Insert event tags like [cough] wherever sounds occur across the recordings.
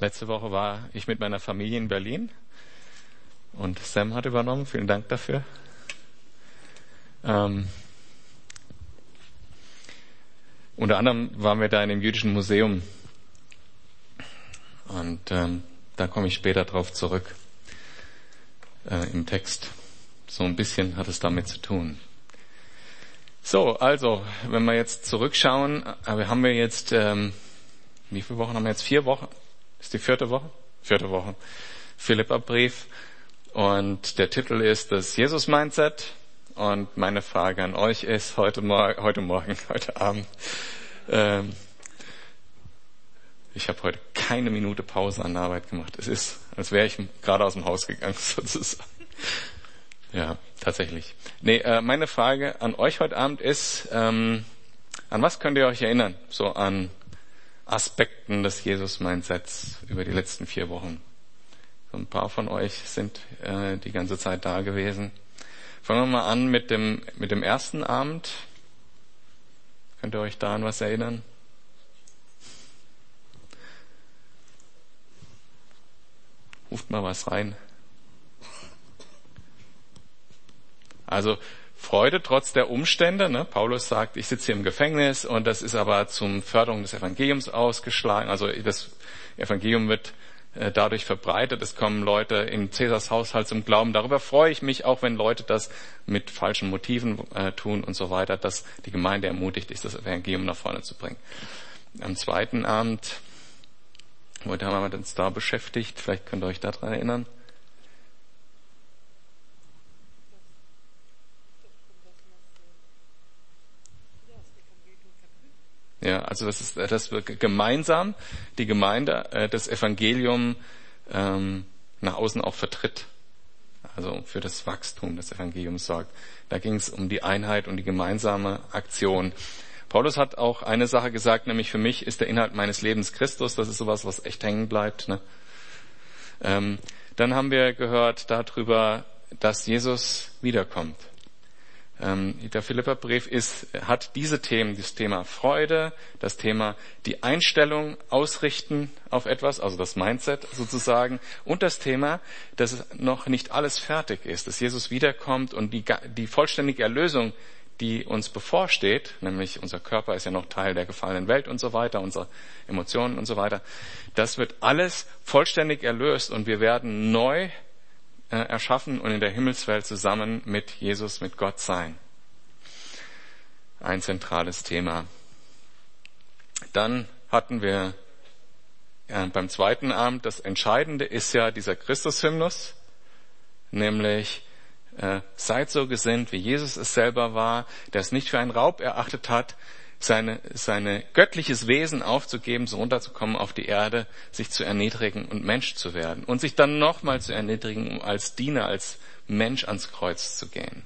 Letzte Woche war ich mit meiner Familie in Berlin und Sam hat übernommen. Vielen Dank dafür. Ähm, unter anderem waren wir da in dem jüdischen Museum und ähm, da komme ich später drauf zurück äh, im Text. So ein bisschen hat es damit zu tun. So, also, wenn wir jetzt zurückschauen, äh, haben wir jetzt, ähm, wie viele Wochen haben wir jetzt? Vier Wochen? Ist die vierte Woche? Vierte Woche. Philippa-Brief. Und der Titel ist das Jesus-Mindset. Und meine Frage an euch ist heute, Mor heute Morgen, [laughs] heute Abend. Ähm, ich habe heute keine Minute Pause an der Arbeit gemacht. Es ist, als wäre ich gerade aus dem Haus gegangen, [laughs] sozusagen. Ja, tatsächlich. Nee, äh, meine Frage an euch heute Abend ist, ähm, an was könnt ihr euch erinnern? So an Aspekten des Jesus-Mindsets über die letzten vier Wochen. So ein paar von euch sind äh, die ganze Zeit da gewesen. Fangen wir mal an mit dem, mit dem ersten Abend. Könnt ihr euch da an was erinnern? Ruft mal was rein. Also Freude trotz der Umstände. Ne? Paulus sagt, ich sitze hier im Gefängnis und das ist aber zum Förderung des Evangeliums ausgeschlagen. Also das Evangelium wird äh, dadurch verbreitet. Es kommen Leute in Cäsars Haushalt zum Glauben. Darüber freue ich mich, auch wenn Leute das mit falschen Motiven äh, tun und so weiter, dass die Gemeinde ermutigt ist, das Evangelium nach vorne zu bringen. Am zweiten Abend, heute haben wir uns da beschäftigt, vielleicht könnt ihr euch daran erinnern. Ja, also das ist, das wird gemeinsam die Gemeinde äh, das Evangelium ähm, nach außen auch vertritt. Also für das Wachstum des Evangeliums sorgt. Da ging es um die Einheit und die gemeinsame Aktion. Paulus hat auch eine Sache gesagt, nämlich für mich ist der Inhalt meines Lebens Christus. Das ist sowas, was echt hängen bleibt. Ne? Ähm, dann haben wir gehört darüber, dass Jesus wiederkommt. Ähm, der Philipperbrief ist, hat diese Themen, das Thema Freude, das Thema die Einstellung ausrichten auf etwas, also das Mindset sozusagen, und das Thema, dass noch nicht alles fertig ist, dass Jesus wiederkommt und die, die vollständige Erlösung, die uns bevorsteht, nämlich unser Körper ist ja noch Teil der gefallenen Welt und so weiter, unsere Emotionen und so weiter, das wird alles vollständig erlöst und wir werden neu erschaffen und in der Himmelswelt zusammen mit Jesus, mit Gott sein. Ein zentrales Thema. Dann hatten wir ja, beim zweiten Abend, das Entscheidende ist ja dieser Christushymnus, nämlich äh, seid so gesinnt, wie Jesus es selber war, der es nicht für einen Raub erachtet hat, seine, seine göttliches Wesen aufzugeben, so runterzukommen auf die Erde, sich zu erniedrigen und Mensch zu werden und sich dann nochmal zu erniedrigen, um als Diener, als Mensch ans Kreuz zu gehen.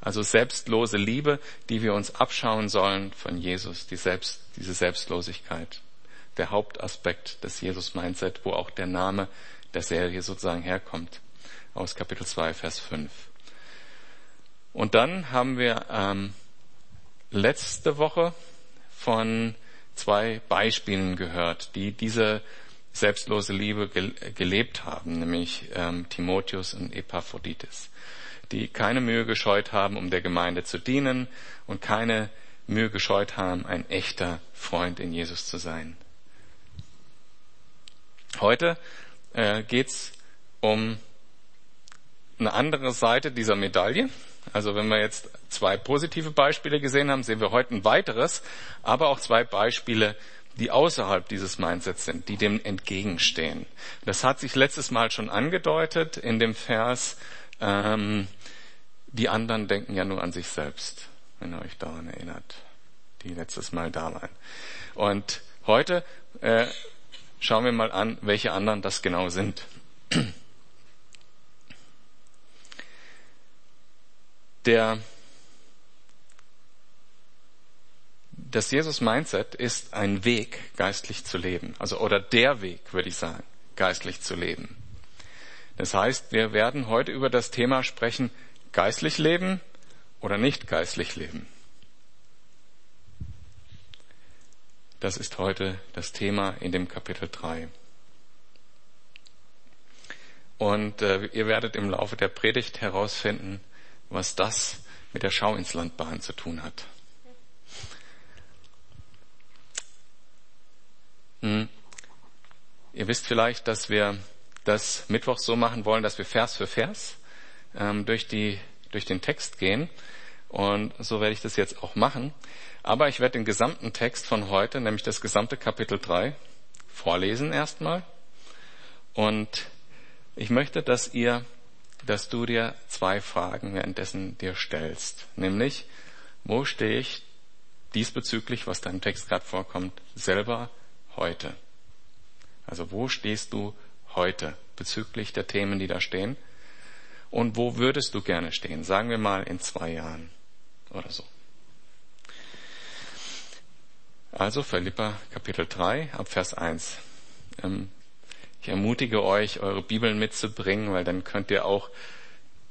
Also selbstlose Liebe, die wir uns abschauen sollen von Jesus, die Selbst, diese Selbstlosigkeit. Der Hauptaspekt des Jesus-Mindset, wo auch der Name der Serie sozusagen herkommt, aus Kapitel 2, Vers 5. Und dann haben wir ähm, letzte Woche von zwei Beispielen gehört, die diese selbstlose Liebe gelebt haben, nämlich ähm, Timotheus und Epaphroditus, die keine Mühe gescheut haben, um der Gemeinde zu dienen und keine Mühe gescheut haben, ein echter Freund in Jesus zu sein. Heute äh, geht's um eine andere Seite dieser Medaille, also wenn wir jetzt zwei positive Beispiele gesehen haben, sehen wir heute ein weiteres, aber auch zwei Beispiele, die außerhalb dieses Mindsets sind, die dem entgegenstehen. Das hat sich letztes Mal schon angedeutet in dem Vers, ähm, die anderen denken ja nur an sich selbst, wenn ihr euch daran erinnert, die letztes Mal da waren. Und heute äh, schauen wir mal an, welche anderen das genau sind. Der, das Jesus-Mindset ist ein Weg, geistlich zu leben. Also, oder der Weg, würde ich sagen, geistlich zu leben. Das heißt, wir werden heute über das Thema sprechen, geistlich leben oder nicht geistlich leben. Das ist heute das Thema in dem Kapitel 3. Und äh, ihr werdet im Laufe der Predigt herausfinden, was das mit der Schau ins Landbahn zu tun hat. Hm. Ihr wisst vielleicht, dass wir das Mittwoch so machen wollen, dass wir Vers für Vers ähm, durch, die, durch den Text gehen. Und so werde ich das jetzt auch machen. Aber ich werde den gesamten Text von heute, nämlich das gesamte Kapitel 3, vorlesen erstmal. Und ich möchte, dass ihr, dass du dir zwei Fragen währenddessen dir stellst. Nämlich, wo stehe ich diesbezüglich, was deinem Text gerade vorkommt, selber heute? Also wo stehst du heute bezüglich der Themen, die da stehen? Und wo würdest du gerne stehen? Sagen wir mal in zwei Jahren oder so. Also Philippa Kapitel 3 ab Vers 1. Ich ermutige euch, eure Bibeln mitzubringen, weil dann könnt ihr auch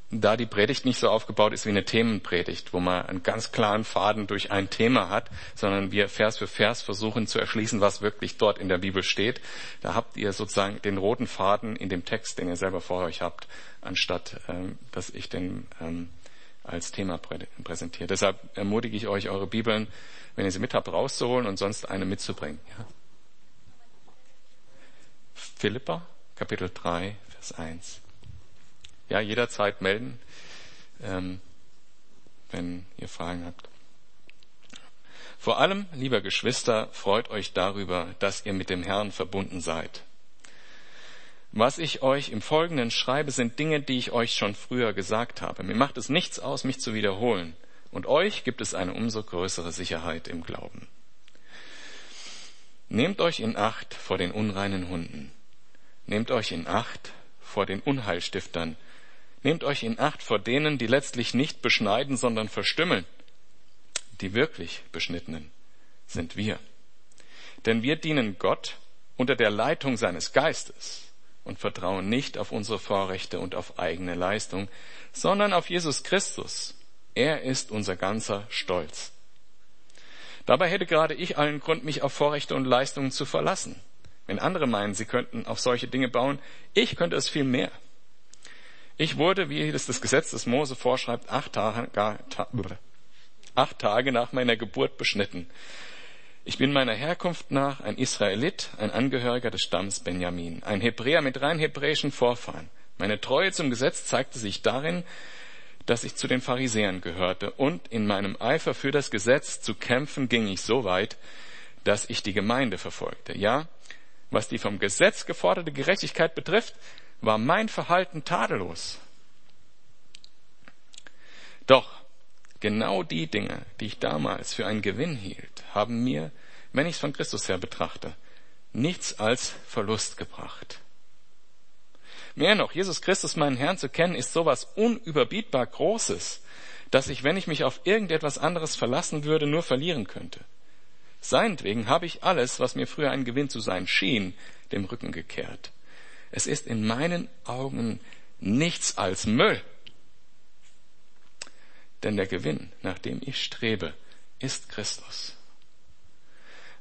da die Predigt nicht so aufgebaut ist wie eine Themenpredigt, wo man einen ganz klaren Faden durch ein Thema hat, sondern wir Vers für Vers versuchen zu erschließen, was wirklich dort in der Bibel steht. Da habt ihr sozusagen den roten Faden in dem Text, den ihr selber vor euch habt, anstatt ähm, dass ich den ähm, als Thema präsentiere. Deshalb ermutige ich euch, eure Bibeln, wenn ihr sie mit habt, rauszuholen und sonst eine mitzubringen. Ja? Philippa, Kapitel 3, Vers 1 ja, jederzeit melden, ähm, wenn ihr Fragen habt. Vor allem, lieber Geschwister, freut euch darüber, dass ihr mit dem Herrn verbunden seid. Was ich euch im Folgenden schreibe, sind Dinge, die ich euch schon früher gesagt habe. Mir macht es nichts aus, mich zu wiederholen. Und euch gibt es eine umso größere Sicherheit im Glauben. Nehmt euch in Acht vor den unreinen Hunden. Nehmt euch in Acht vor den Unheilstiftern, Nehmt euch in Acht vor denen, die letztlich nicht beschneiden, sondern verstümmeln. Die wirklich Beschnittenen sind wir. Denn wir dienen Gott unter der Leitung seines Geistes und vertrauen nicht auf unsere Vorrechte und auf eigene Leistung, sondern auf Jesus Christus. Er ist unser ganzer Stolz. Dabei hätte gerade ich allen Grund, mich auf Vorrechte und Leistungen zu verlassen. Wenn andere meinen, sie könnten auf solche Dinge bauen, ich könnte es viel mehr. Ich wurde, wie es das Gesetz des Mose vorschreibt, acht Tage, acht Tage nach meiner Geburt beschnitten. Ich bin meiner Herkunft nach ein Israelit, ein Angehöriger des Stamms Benjamin, ein Hebräer mit rein hebräischen Vorfahren. Meine Treue zum Gesetz zeigte sich darin, dass ich zu den Pharisäern gehörte und in meinem Eifer für das Gesetz zu kämpfen ging ich so weit, dass ich die Gemeinde verfolgte. Ja, was die vom Gesetz geforderte Gerechtigkeit betrifft, war mein Verhalten tadellos. Doch genau die Dinge, die ich damals für einen Gewinn hielt, haben mir, wenn ich es von Christus her betrachte, nichts als Verlust gebracht. Mehr noch, Jesus Christus, meinen Herrn zu kennen, ist sowas unüberbietbar Großes, dass ich, wenn ich mich auf irgendetwas anderes verlassen würde, nur verlieren könnte. Seinetwegen habe ich alles, was mir früher ein Gewinn zu sein schien, dem Rücken gekehrt es ist in meinen Augen nichts als Müll. Denn der Gewinn, nach dem ich strebe, ist Christus.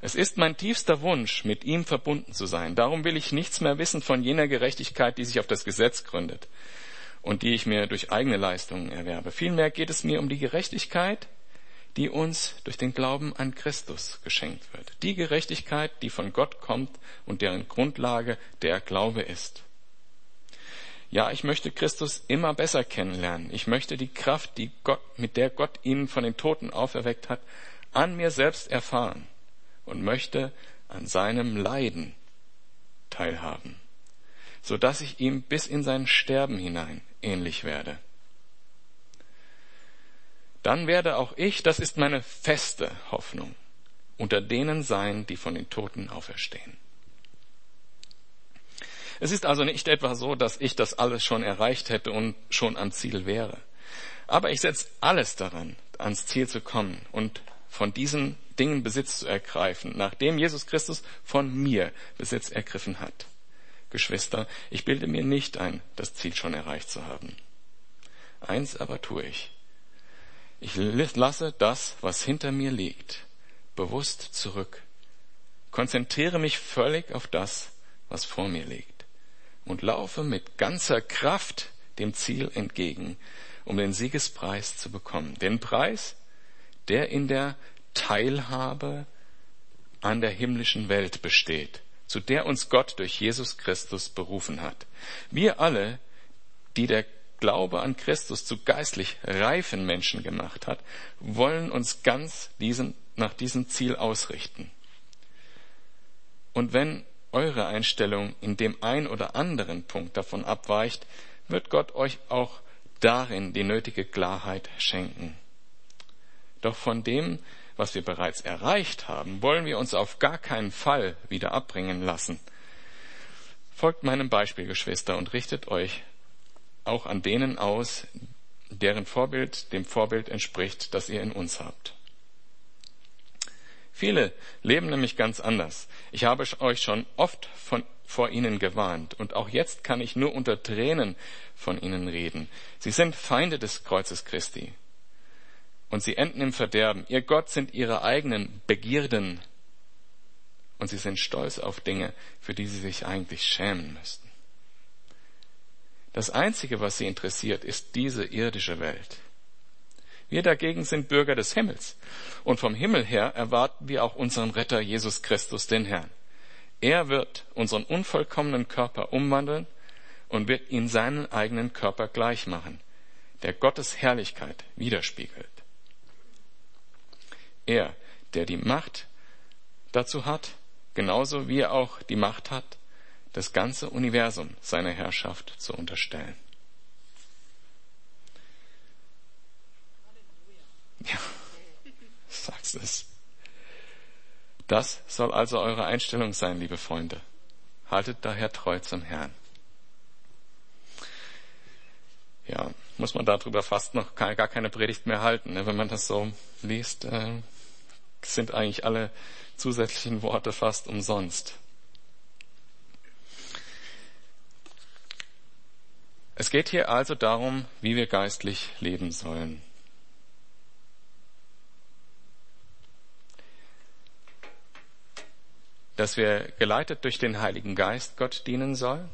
Es ist mein tiefster Wunsch, mit ihm verbunden zu sein. Darum will ich nichts mehr wissen von jener Gerechtigkeit, die sich auf das Gesetz gründet und die ich mir durch eigene Leistungen erwerbe. Vielmehr geht es mir um die Gerechtigkeit, die uns durch den Glauben an Christus geschenkt wird. Die Gerechtigkeit, die von Gott kommt und deren Grundlage der Glaube ist. Ja, ich möchte Christus immer besser kennenlernen. Ich möchte die Kraft, die Gott, mit der Gott ihn von den Toten auferweckt hat, an mir selbst erfahren und möchte an seinem Leiden teilhaben, so dass ich ihm bis in sein Sterben hinein ähnlich werde dann werde auch ich, das ist meine feste Hoffnung, unter denen sein, die von den Toten auferstehen. Es ist also nicht etwa so, dass ich das alles schon erreicht hätte und schon am Ziel wäre. Aber ich setze alles daran, ans Ziel zu kommen und von diesen Dingen Besitz zu ergreifen, nachdem Jesus Christus von mir Besitz ergriffen hat. Geschwister, ich bilde mir nicht ein, das Ziel schon erreicht zu haben. Eins aber tue ich. Ich lasse das, was hinter mir liegt, bewusst zurück. Konzentriere mich völlig auf das, was vor mir liegt. und laufe mit ganzer Kraft dem Ziel entgegen, um den Siegespreis zu bekommen. Den Preis, der in der Teilhabe an der himmlischen Welt besteht, zu der uns Gott durch Jesus Christus berufen hat. Wir alle, die der Glaube an Christus zu geistlich reifen Menschen gemacht hat, wollen uns ganz diesen, nach diesem Ziel ausrichten. Und wenn eure Einstellung in dem ein oder anderen Punkt davon abweicht, wird Gott euch auch darin die nötige Klarheit schenken. Doch von dem, was wir bereits erreicht haben, wollen wir uns auf gar keinen Fall wieder abbringen lassen. Folgt meinem Beispiel, Geschwister, und richtet euch auch an denen aus, deren Vorbild dem Vorbild entspricht, das ihr in uns habt. Viele leben nämlich ganz anders. Ich habe euch schon oft von, vor ihnen gewarnt und auch jetzt kann ich nur unter Tränen von ihnen reden. Sie sind Feinde des Kreuzes Christi und sie enden im Verderben. Ihr Gott sind ihre eigenen Begierden und sie sind stolz auf Dinge, für die sie sich eigentlich schämen müssten. Das Einzige, was sie interessiert, ist diese irdische Welt. Wir dagegen sind Bürger des Himmels. Und vom Himmel her erwarten wir auch unseren Retter Jesus Christus, den Herrn. Er wird unseren unvollkommenen Körper umwandeln und wird ihn seinen eigenen Körper gleich machen, der Gottes Herrlichkeit widerspiegelt. Er, der die Macht dazu hat, genauso wie er auch die Macht hat, das ganze Universum seiner Herrschaft zu unterstellen. Ja, [laughs] sagst es. Das soll also eure Einstellung sein, liebe Freunde. Haltet daher treu zum Herrn. Ja, muss man darüber fast noch gar keine Predigt mehr halten. Ne? Wenn man das so liest, äh, sind eigentlich alle zusätzlichen Worte fast umsonst. Es geht hier also darum, wie wir geistlich leben sollen. dass wir geleitet durch den Heiligen Geist Gott dienen sollen,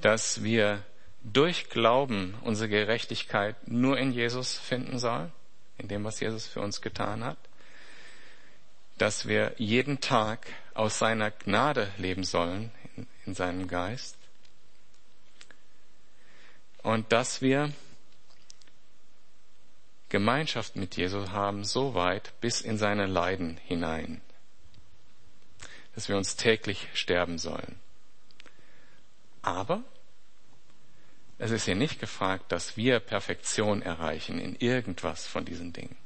dass wir durch Glauben unsere Gerechtigkeit nur in Jesus finden sollen, in dem, was Jesus für uns getan hat, dass wir jeden Tag aus seiner Gnade leben sollen, in, in seinem Geist, und dass wir Gemeinschaft mit Jesus haben, so weit bis in seine Leiden hinein dass wir uns täglich sterben sollen. Aber es ist hier nicht gefragt, dass wir Perfektion erreichen in irgendwas von diesen Dingen.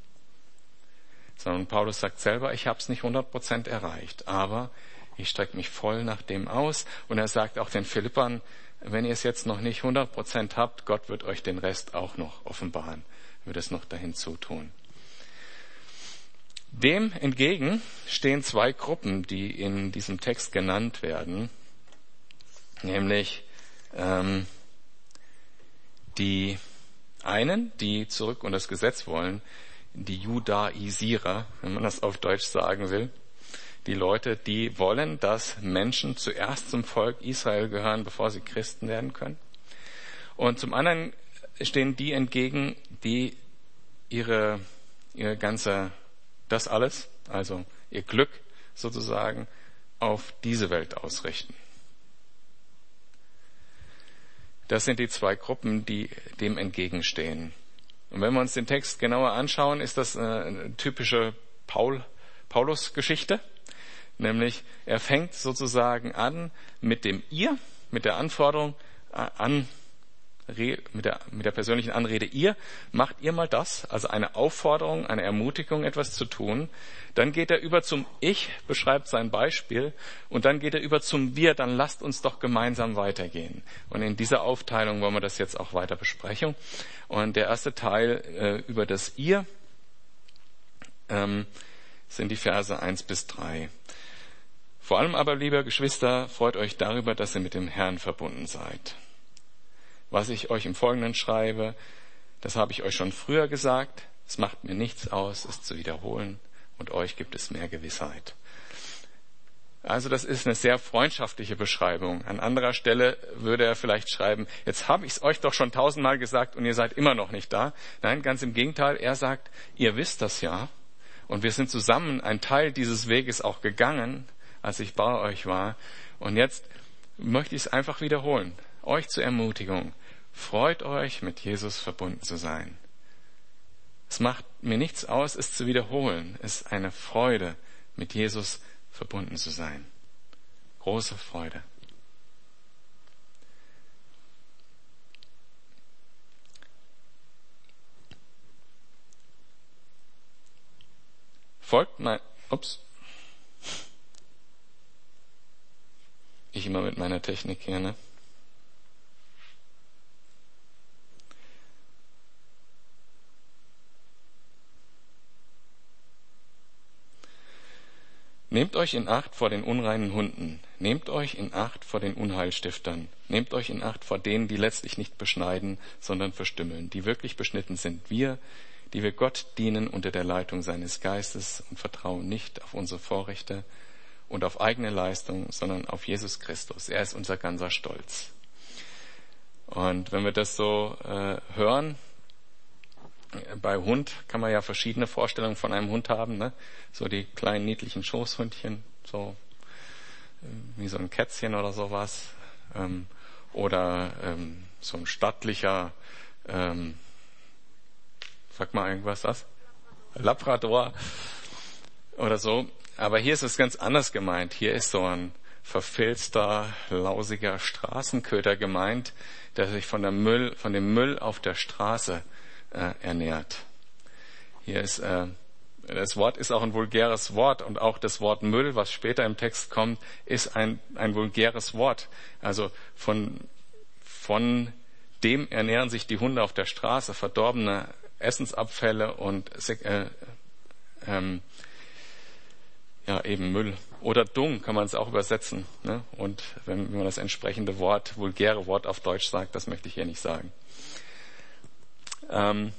Sondern Paulus sagt selber, ich habe es nicht 100% erreicht, aber ich strecke mich voll nach dem aus. Und er sagt auch den Philippern, wenn ihr es jetzt noch nicht 100% habt, Gott wird euch den Rest auch noch offenbaren, wird es noch dahin zutun. Dem entgegen stehen zwei Gruppen, die in diesem Text genannt werden, nämlich ähm, die einen, die zurück und das Gesetz wollen, die Judaisierer, wenn man das auf Deutsch sagen will, die Leute, die wollen, dass Menschen zuerst zum Volk Israel gehören, bevor sie Christen werden können. Und zum anderen stehen die entgegen, die ihre, ihre ganze das alles, also ihr Glück sozusagen, auf diese Welt ausrichten. Das sind die zwei Gruppen, die dem entgegenstehen. Und wenn wir uns den Text genauer anschauen, ist das eine typische Paul, Paulus-Geschichte. Nämlich, er fängt sozusagen an mit dem Ihr, mit der Anforderung äh, an, mit der, mit der persönlichen Anrede ihr, macht ihr mal das, also eine Aufforderung, eine Ermutigung, etwas zu tun. Dann geht er über zum Ich, beschreibt sein Beispiel, und dann geht er über zum Wir, dann lasst uns doch gemeinsam weitergehen. Und in dieser Aufteilung wollen wir das jetzt auch weiter besprechen. Und der erste Teil äh, über das Ihr ähm, sind die Verse eins bis drei. Vor allem aber, liebe Geschwister, freut euch darüber, dass ihr mit dem Herrn verbunden seid. Was ich euch im Folgenden schreibe, das habe ich euch schon früher gesagt. Es macht mir nichts aus, es zu wiederholen und euch gibt es mehr Gewissheit. Also das ist eine sehr freundschaftliche Beschreibung. An anderer Stelle würde er vielleicht schreiben, jetzt habe ich es euch doch schon tausendmal gesagt und ihr seid immer noch nicht da. Nein, ganz im Gegenteil, er sagt, ihr wisst das ja und wir sind zusammen ein Teil dieses Weges auch gegangen, als ich bei euch war. Und jetzt möchte ich es einfach wiederholen, euch zur Ermutigung. Freut euch, mit Jesus verbunden zu sein. Es macht mir nichts aus, es zu wiederholen. Es ist eine Freude, mit Jesus verbunden zu sein. Große Freude. Folgt mein, ups. Ich immer mit meiner Technik hier, ne? Nehmt euch in Acht vor den unreinen Hunden. Nehmt euch in Acht vor den Unheilstiftern. Nehmt euch in Acht vor denen, die letztlich nicht beschneiden, sondern verstümmeln, die wirklich beschnitten sind. Wir, die wir Gott dienen unter der Leitung seines Geistes und vertrauen nicht auf unsere Vorrechte und auf eigene Leistung, sondern auf Jesus Christus. Er ist unser ganzer Stolz. Und wenn wir das so äh, hören, bei Hund kann man ja verschiedene Vorstellungen von einem Hund haben, ne? So die kleinen niedlichen Schoßhündchen, so äh, wie so ein Kätzchen oder sowas, ähm, oder ähm, so ein stattlicher, ähm, sag mal irgendwas, was? Labrador oder so. Aber hier ist es ganz anders gemeint. Hier ist so ein verfilzter, lausiger Straßenköter gemeint, der sich von, der Müll, von dem Müll auf der Straße äh, ernährt. Hier ist äh, das Wort ist auch ein vulgäres Wort und auch das Wort Müll, was später im Text kommt, ist ein, ein vulgäres Wort. Also von, von dem ernähren sich die Hunde auf der Straße, verdorbene Essensabfälle und äh, ähm, ja eben Müll oder Dung kann man es auch übersetzen. Ne? Und wenn, wenn man das entsprechende Wort, vulgäre Wort auf Deutsch sagt, das möchte ich hier nicht sagen. Ähm,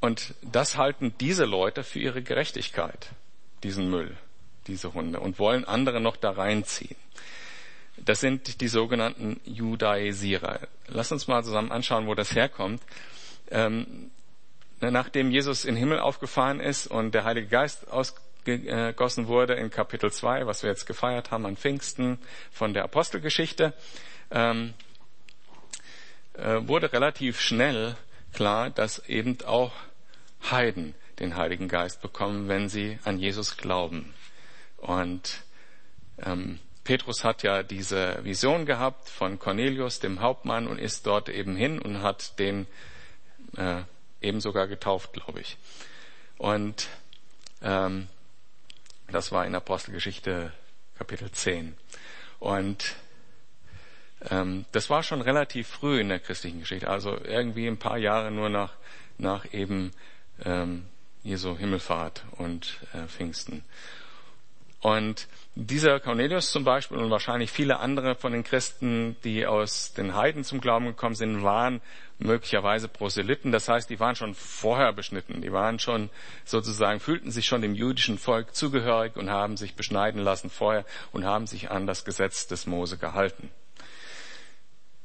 und das halten diese Leute für ihre Gerechtigkeit, diesen Müll, diese Hunde, und wollen andere noch da reinziehen. Das sind die sogenannten Judaisierer. Lass uns mal zusammen anschauen, wo das herkommt. Ähm, nachdem Jesus in den Himmel aufgefahren ist und der Heilige Geist ausgegossen wurde in Kapitel 2, was wir jetzt gefeiert haben an Pfingsten von der Apostelgeschichte, ähm, äh, wurde relativ schnell klar, dass eben auch Heiden den Heiligen Geist bekommen, wenn sie an Jesus glauben. Und ähm, Petrus hat ja diese Vision gehabt von Cornelius, dem Hauptmann, und ist dort eben hin und hat den äh, eben sogar getauft, glaube ich. Und ähm, das war in Apostelgeschichte Kapitel 10. Und das war schon relativ früh in der christlichen Geschichte, also irgendwie ein paar Jahre nur nach, nach eben ähm, Jesu Himmelfahrt und äh, Pfingsten. Und dieser Cornelius zum Beispiel und wahrscheinlich viele andere von den Christen, die aus den Heiden zum Glauben gekommen sind, waren möglicherweise Proselyten. Das heißt, die waren schon vorher beschnitten. Die waren schon sozusagen, fühlten sich schon dem jüdischen Volk zugehörig und haben sich beschneiden lassen vorher und haben sich an das Gesetz des Mose gehalten.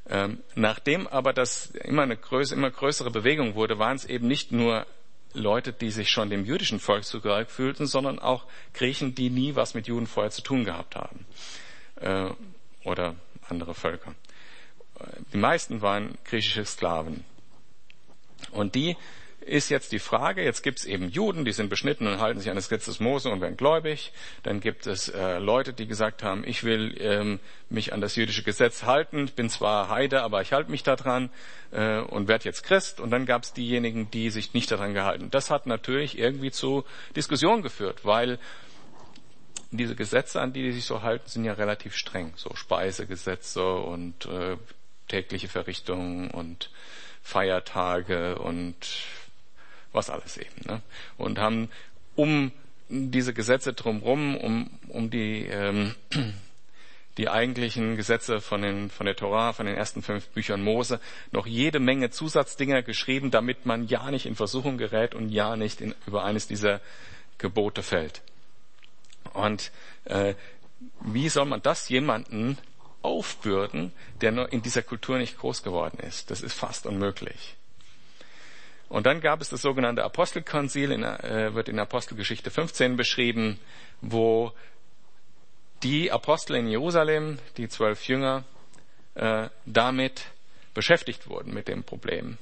Ähm, nachdem aber das immer eine größere, immer größere Bewegung wurde, waren es eben nicht nur Leute, die sich schon dem jüdischen Volk zugehörig fühlten, sondern auch Griechen, die nie was mit Juden vorher zu tun gehabt haben. Äh, oder andere Völker. Die meisten waren griechische Sklaven. Und die ist jetzt die Frage, jetzt gibt es eben Juden, die sind beschnitten und halten sich an das Gesetz des Mose und werden gläubig. Dann gibt es äh, Leute, die gesagt haben, ich will ähm, mich an das jüdische Gesetz halten, ich bin zwar Heide, aber ich halte mich daran äh, und werde jetzt Christ. Und dann gab es diejenigen, die sich nicht daran gehalten. Das hat natürlich irgendwie zu Diskussionen geführt, weil diese Gesetze, an die die sich so halten, sind ja relativ streng. So Speisegesetze und äh, tägliche Verrichtungen und Feiertage und was alles eben. Ne? Und haben um diese Gesetze drumherum, um, um die, ähm, [clears throat] die eigentlichen Gesetze von, den, von der Torah, von den ersten fünf Büchern Mose, noch jede Menge Zusatzdinger geschrieben, damit man ja nicht in Versuchung gerät und ja nicht in, über eines dieser Gebote fällt. Und äh, wie soll man das jemanden aufbürden, der nur in dieser Kultur nicht groß geworden ist? Das ist fast unmöglich. Und dann gab es das sogenannte Apostelkonzil, in, äh, wird in Apostelgeschichte 15 beschrieben, wo die Apostel in Jerusalem, die zwölf Jünger, äh, damit beschäftigt wurden mit dem Problem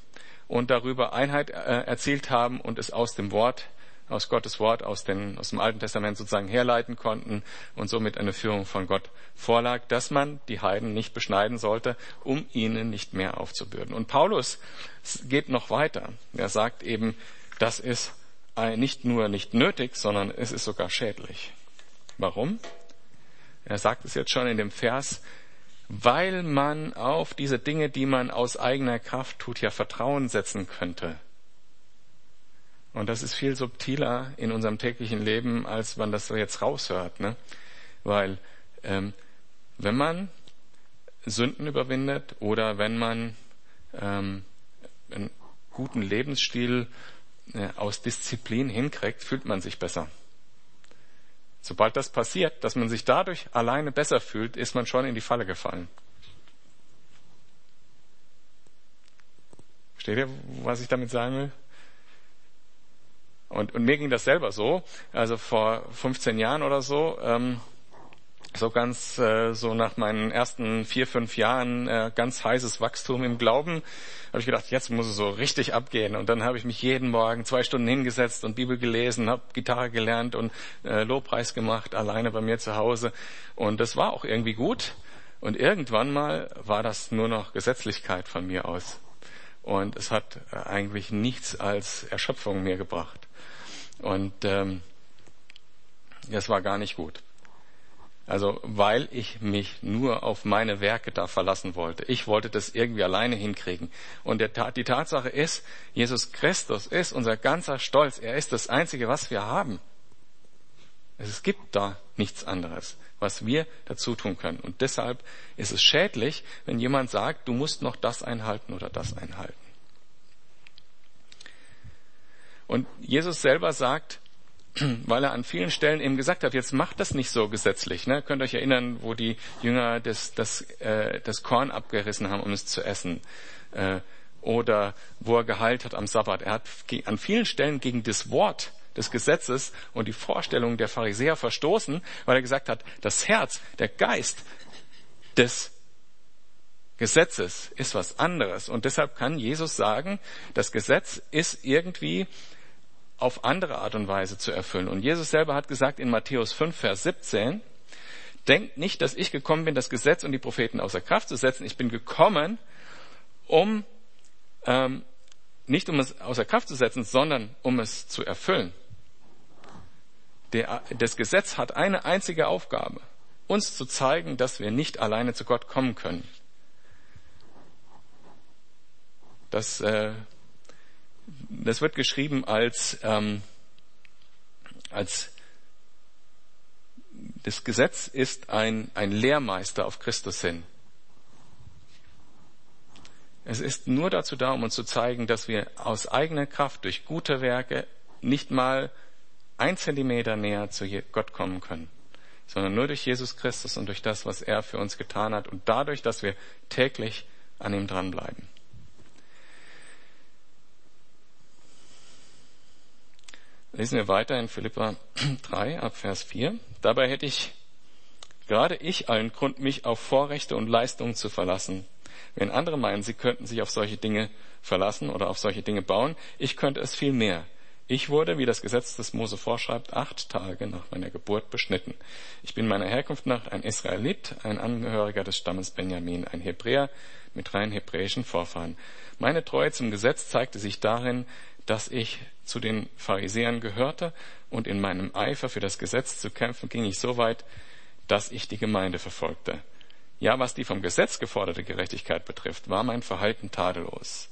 und darüber Einheit äh, erzielt haben und es aus dem Wort, aus Gottes Wort, aus, den, aus dem Alten Testament sozusagen herleiten konnten und somit eine Führung von Gott vorlag, dass man die Heiden nicht beschneiden sollte, um ihnen nicht mehr aufzubürden. Und Paulus geht noch weiter. Er sagt eben, das ist nicht nur nicht nötig, sondern es ist sogar schädlich. Warum? Er sagt es jetzt schon in dem Vers, weil man auf diese Dinge, die man aus eigener Kraft tut, ja Vertrauen setzen könnte. Und das ist viel subtiler in unserem täglichen Leben, als man das jetzt raushört. Ne? Weil ähm, wenn man Sünden überwindet oder wenn man ähm, einen guten Lebensstil äh, aus Disziplin hinkriegt, fühlt man sich besser. Sobald das passiert, dass man sich dadurch alleine besser fühlt, ist man schon in die Falle gefallen. Versteht ihr, was ich damit sagen will? Und, und mir ging das selber so. Also vor 15 Jahren oder so ähm, so ganz äh, so nach meinen ersten vier fünf Jahren äh, ganz heißes Wachstum im Glauben habe ich gedacht jetzt muss es so richtig abgehen. Und dann habe ich mich jeden Morgen zwei Stunden hingesetzt und Bibel gelesen habe Gitarre gelernt und äh, Lobpreis gemacht alleine bei mir zu Hause. Und das war auch irgendwie gut. Und irgendwann mal war das nur noch Gesetzlichkeit von mir aus. Und es hat äh, eigentlich nichts als Erschöpfung mir gebracht und ähm, das war gar nicht gut. Also weil ich mich nur auf meine Werke da verlassen wollte. Ich wollte das irgendwie alleine hinkriegen. Und der, die Tatsache ist, Jesus Christus ist unser ganzer Stolz. Er ist das Einzige, was wir haben. Es gibt da nichts anderes, was wir dazu tun können. Und deshalb ist es schädlich, wenn jemand sagt, du musst noch das einhalten oder das einhalten. Und Jesus selber sagt, weil er an vielen Stellen eben gesagt hat, jetzt macht das nicht so gesetzlich. Ne? Könnt ihr euch erinnern, wo die Jünger das, das, äh, das Korn abgerissen haben, um es zu essen. Äh, oder wo er geheilt hat am Sabbat. Er hat an vielen Stellen gegen das Wort des Gesetzes und die Vorstellungen der Pharisäer verstoßen, weil er gesagt hat, das Herz, der Geist des Gesetzes ist was anderes. Und deshalb kann Jesus sagen, das Gesetz ist irgendwie auf andere Art und Weise zu erfüllen. Und Jesus selber hat gesagt in Matthäus 5, Vers 17, denkt nicht, dass ich gekommen bin, das Gesetz und die Propheten außer Kraft zu setzen. Ich bin gekommen, um ähm, nicht um es außer Kraft zu setzen, sondern um es zu erfüllen. Der, das Gesetz hat eine einzige Aufgabe, uns zu zeigen, dass wir nicht alleine zu Gott kommen können. Das äh, das wird geschrieben als, ähm, als das Gesetz ist ein, ein Lehrmeister auf Christus hin. Es ist nur dazu da, um uns zu zeigen, dass wir aus eigener Kraft durch gute Werke nicht mal ein Zentimeter näher zu Gott kommen können, sondern nur durch Jesus Christus und durch das, was er für uns getan hat und dadurch, dass wir täglich an ihm dranbleiben. Lesen wir weiter in Philippa [clears throat] 3 ab Vers 4. Dabei hätte ich gerade ich allen Grund, mich auf Vorrechte und Leistungen zu verlassen. Wenn andere meinen, sie könnten sich auf solche Dinge verlassen oder auf solche Dinge bauen, ich könnte es viel mehr. Ich wurde, wie das Gesetz des Mose vorschreibt, acht Tage nach meiner Geburt beschnitten. Ich bin meiner Herkunft nach ein Israelit, ein Angehöriger des Stammes Benjamin, ein Hebräer mit rein hebräischen Vorfahren. Meine Treue zum Gesetz zeigte sich darin, dass ich zu den Pharisäern gehörte und in meinem Eifer für das Gesetz zu kämpfen ging ich so weit, dass ich die Gemeinde verfolgte. Ja, was die vom Gesetz geforderte Gerechtigkeit betrifft, war mein Verhalten tadellos.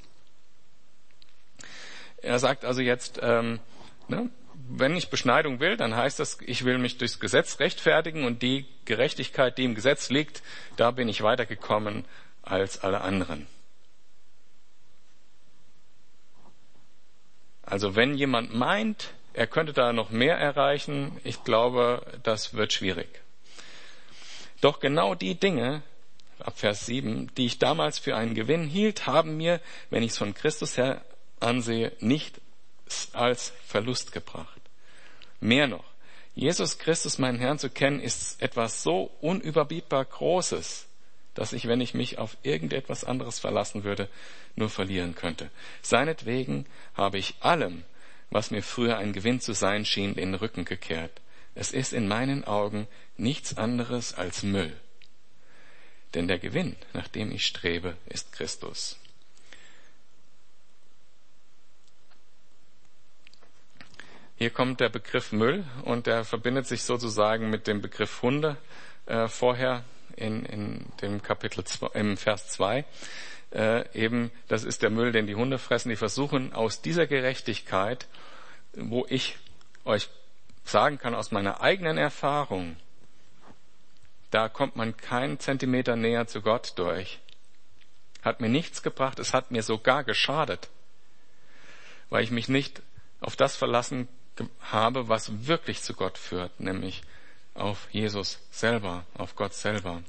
Er sagt also jetzt, ähm, ne, wenn ich Beschneidung will, dann heißt das, ich will mich durchs Gesetz rechtfertigen und die Gerechtigkeit, die im Gesetz liegt, da bin ich weitergekommen als alle anderen. Also wenn jemand meint, Er könnte da noch mehr erreichen. Ich glaube, das wird schwierig. Doch genau die Dinge, ab Vers 7, die ich damals für einen Gewinn hielt, haben mir, wenn ich es von Christus her ansehe, nicht als Verlust gebracht. Mehr noch, Jesus Christus, meinen Herrn, zu kennen, ist etwas so unüberbietbar Großes, dass ich, wenn ich mich auf irgendetwas anderes verlassen würde, nur verlieren könnte. Seinetwegen habe ich allem, was mir früher ein Gewinn zu sein schien, den Rücken gekehrt. Es ist in meinen Augen nichts anderes als Müll. Denn der Gewinn, nach dem ich strebe, ist Christus. Hier kommt der Begriff Müll und der verbindet sich sozusagen mit dem Begriff Hunde äh, vorher in, in dem Kapitel zwei, im Vers 2. Äh, eben, das ist der Müll, den die Hunde fressen. Die versuchen aus dieser Gerechtigkeit, wo ich euch sagen kann aus meiner eigenen Erfahrung, da kommt man keinen Zentimeter näher zu Gott durch. Hat mir nichts gebracht, es hat mir sogar geschadet, weil ich mich nicht auf das verlassen habe, was wirklich zu Gott führt, nämlich auf Jesus selber, auf Gott selber.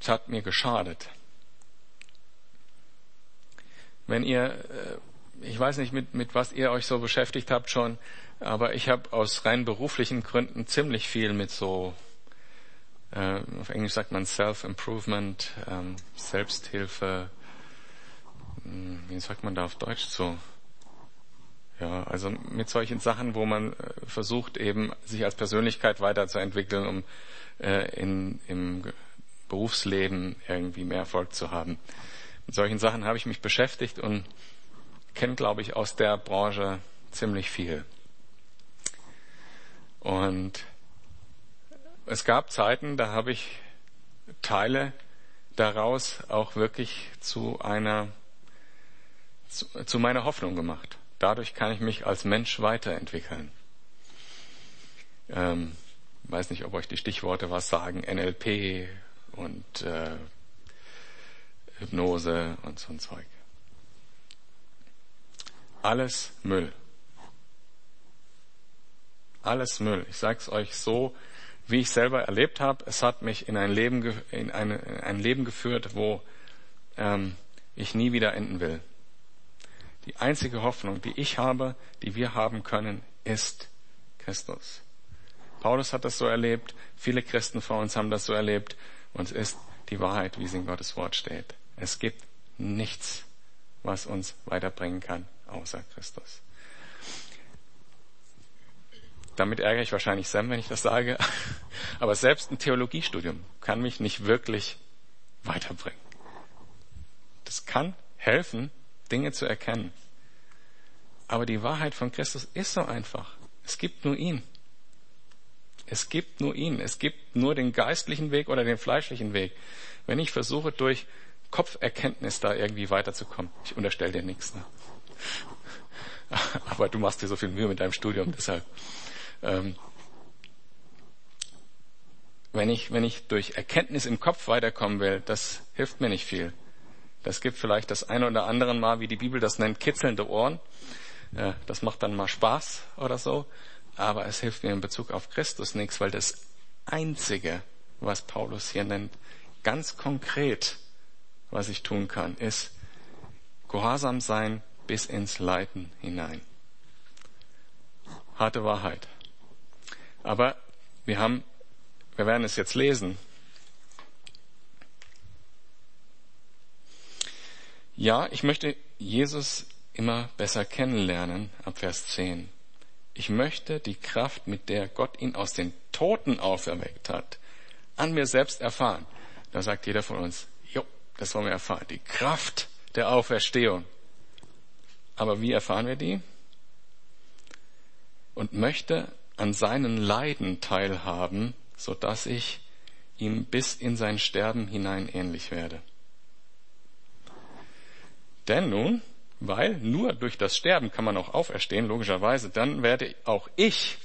Es hat mir geschadet. Wenn ihr, äh, ich weiß nicht, mit, mit was ihr euch so beschäftigt habt schon, aber ich habe aus rein beruflichen Gründen ziemlich viel mit so, äh, auf Englisch sagt man Self-Improvement, ähm, Selbsthilfe, hm, wie sagt man da auf Deutsch so? Ja, also mit solchen Sachen, wo man äh, versucht eben sich als Persönlichkeit weiterzuentwickeln, um äh, in, im Berufsleben irgendwie mehr Erfolg zu haben. Mit solchen Sachen habe ich mich beschäftigt und kenne, glaube ich, aus der Branche ziemlich viel. Und es gab Zeiten, da habe ich Teile daraus auch wirklich zu einer zu, zu meiner Hoffnung gemacht. Dadurch kann ich mich als Mensch weiterentwickeln. Ähm, weiß nicht, ob euch die Stichworte was sagen. NLP und äh, Hypnose und so ein Zeug. Alles Müll. Alles Müll. Ich sage es euch so, wie ich selber erlebt habe. Es hat mich in ein Leben, in eine, ein Leben geführt, wo ähm, ich nie wieder enden will. Die einzige Hoffnung, die ich habe, die wir haben können, ist Christus. Paulus hat das so erlebt, viele Christen vor uns haben das so erlebt und es ist die Wahrheit, wie sie in Gottes Wort steht. Es gibt nichts, was uns weiterbringen kann, außer Christus. Damit ärgere ich wahrscheinlich Sam, wenn ich das sage. [laughs] Aber selbst ein Theologiestudium kann mich nicht wirklich weiterbringen. Das kann helfen, Dinge zu erkennen. Aber die Wahrheit von Christus ist so einfach. Es gibt nur ihn. Es gibt nur ihn. Es gibt nur den geistlichen Weg oder den fleischlichen Weg. Wenn ich versuche, durch Kopferkenntnis da irgendwie weiterzukommen, ich unterstelle dir nichts. Ne? [laughs] Aber du machst dir so viel Mühe mit deinem Studium, [laughs] deshalb. Ähm, wenn ich, wenn ich durch Erkenntnis im Kopf weiterkommen will, das hilft mir nicht viel. Das gibt vielleicht das eine oder andere Mal, wie die Bibel das nennt, kitzelnde Ohren. Das macht dann mal Spaß oder so. Aber es hilft mir in Bezug auf Christus nichts, weil das Einzige, was Paulus hier nennt, ganz konkret, was ich tun kann, ist Gehorsam sein bis ins Leiden hinein. Harte Wahrheit. Aber wir haben, wir werden es jetzt lesen, Ja, ich möchte Jesus immer besser kennenlernen, ab Vers 10. Ich möchte die Kraft, mit der Gott ihn aus den Toten auferweckt hat, an mir selbst erfahren. Da sagt jeder von uns, jo, das wollen wir erfahren. Die Kraft der Auferstehung. Aber wie erfahren wir die? Und möchte an seinen Leiden teilhaben, so dass ich ihm bis in sein Sterben hinein ähnlich werde. Denn nun, weil nur durch das Sterben kann man auch auferstehen, logischerweise, dann werde auch ich,